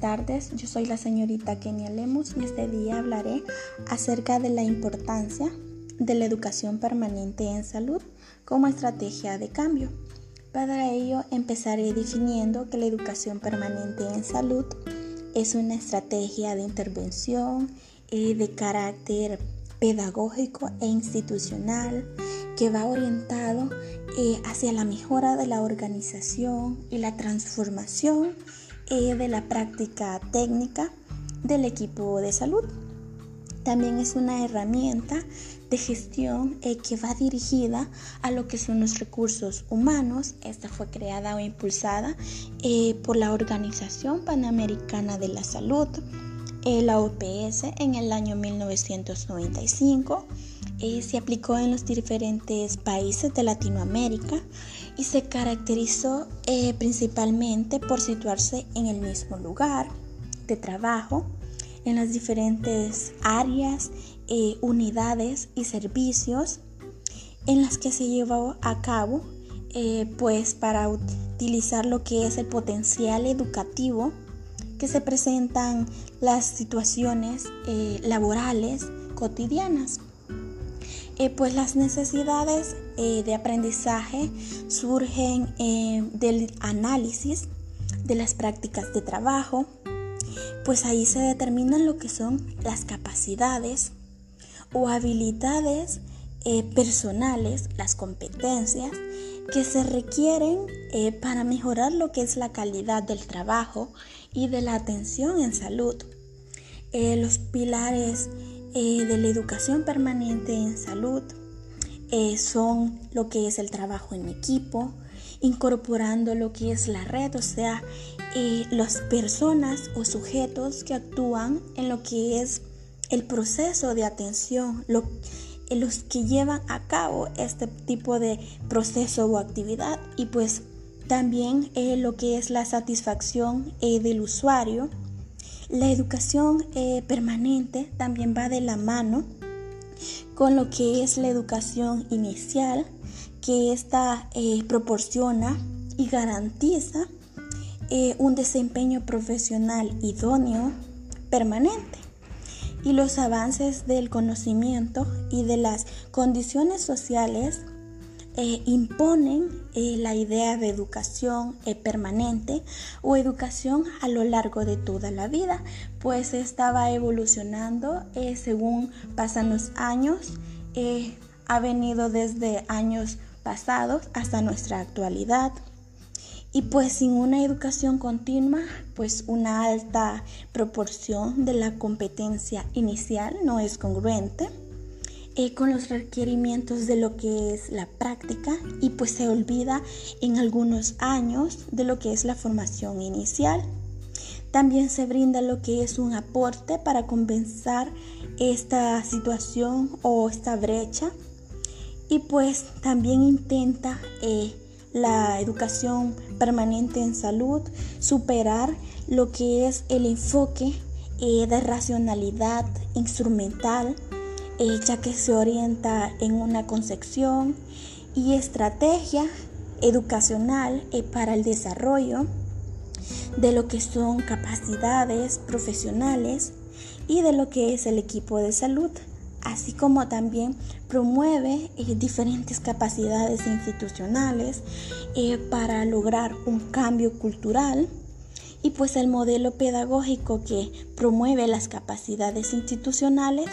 tardes, yo soy la señorita Kenia Lemus y este día hablaré acerca de la importancia de la educación permanente en salud como estrategia de cambio. Para ello empezaré definiendo que la educación permanente en salud es una estrategia de intervención eh, de carácter pedagógico e institucional que va orientado eh, hacia la mejora de la organización y la transformación eh, de la práctica técnica del equipo de salud. También es una herramienta de gestión eh, que va dirigida a lo que son los recursos humanos. Esta fue creada o impulsada por la Organización Panamericana de la Salud, la OPS, en el año 1995 eh, se aplicó en los diferentes países de Latinoamérica y se caracterizó eh, principalmente por situarse en el mismo lugar de trabajo, en las diferentes áreas, eh, unidades y servicios en las que se llevó a cabo, pues para utilizar lo que es el potencial educativo que se presentan las situaciones laborales cotidianas. Eh, pues las necesidades eh, de aprendizaje surgen eh, del análisis de las prácticas de trabajo, pues ahí se determinan lo que son las capacidades o habilidades personales, las competencias que se requieren para mejorar lo que es la calidad del trabajo y de la atención en salud. los pilares eh, de la educación permanente en salud eh, son lo que es el trabajo en equipo, incorporando lo que es la red, o sea, eh, las personas o sujetos que actúan en lo que es el proceso de atención, los que llevan a cabo este tipo de proceso o actividad y pues también lo que es la satisfacción del usuario la educación eh, permanente también va de la mano con lo que es la educación inicial, que ésta eh, proporciona y garantiza eh, un desempeño profesional idóneo permanente. Y los avances del conocimiento y de las condiciones sociales eh, imponen eh, la idea de educación eh, permanente o educación a lo largo de toda la vida, pues estaba evolucionando según pasan los años, ha venido desde años pasados hasta nuestra actualidad. Y pues sin una educación continua, pues una alta proporción de la competencia inicial no es congruente eh, con los requerimientos de lo que es la práctica y pues se olvida en algunos años de lo que es la formación inicial. También se brinda lo que es un aporte para compensar esta situación o esta brecha y pues también intenta eh, la educación permanente en salud superar lo que es el enfoque eh, de racionalidad instrumental ya que se orienta en una concepción y estrategia educacional eh, para el desarrollo de lo que son capacidades profesionales y de lo que es el equipo de salud, así como también promueve eh, diferentes capacidades institucionales eh, para lograr un cambio cultural y pues el modelo pedagógico que promueve las capacidades institucionales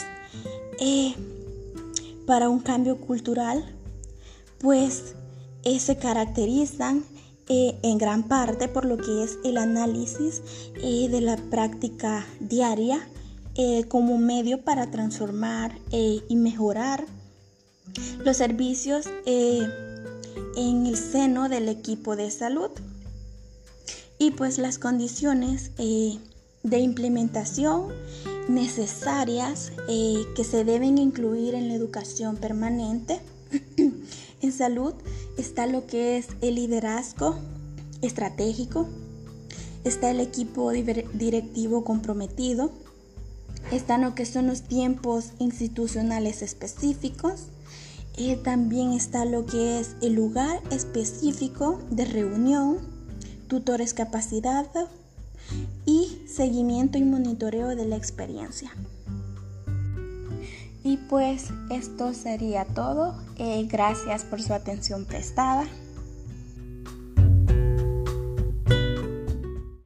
eh, para un cambio cultural, pues eh, se caracterizan eh, en gran parte por lo que es el análisis de la práctica diaria como medio para transformar y mejorar los servicios en el seno del equipo de salud. Y pues las condiciones de implementación necesarias eh, que se deben incluir en la educación permanente. en salud está lo que es el liderazgo estratégico, está el equipo directivo comprometido, están lo que son los tiempos institucionales específicos, eh, también está lo que es el lugar específico de reunión, tutores capacitados, y seguimiento y monitoreo de la experiencia. Y pues esto sería todo. Eh, gracias por su atención prestada.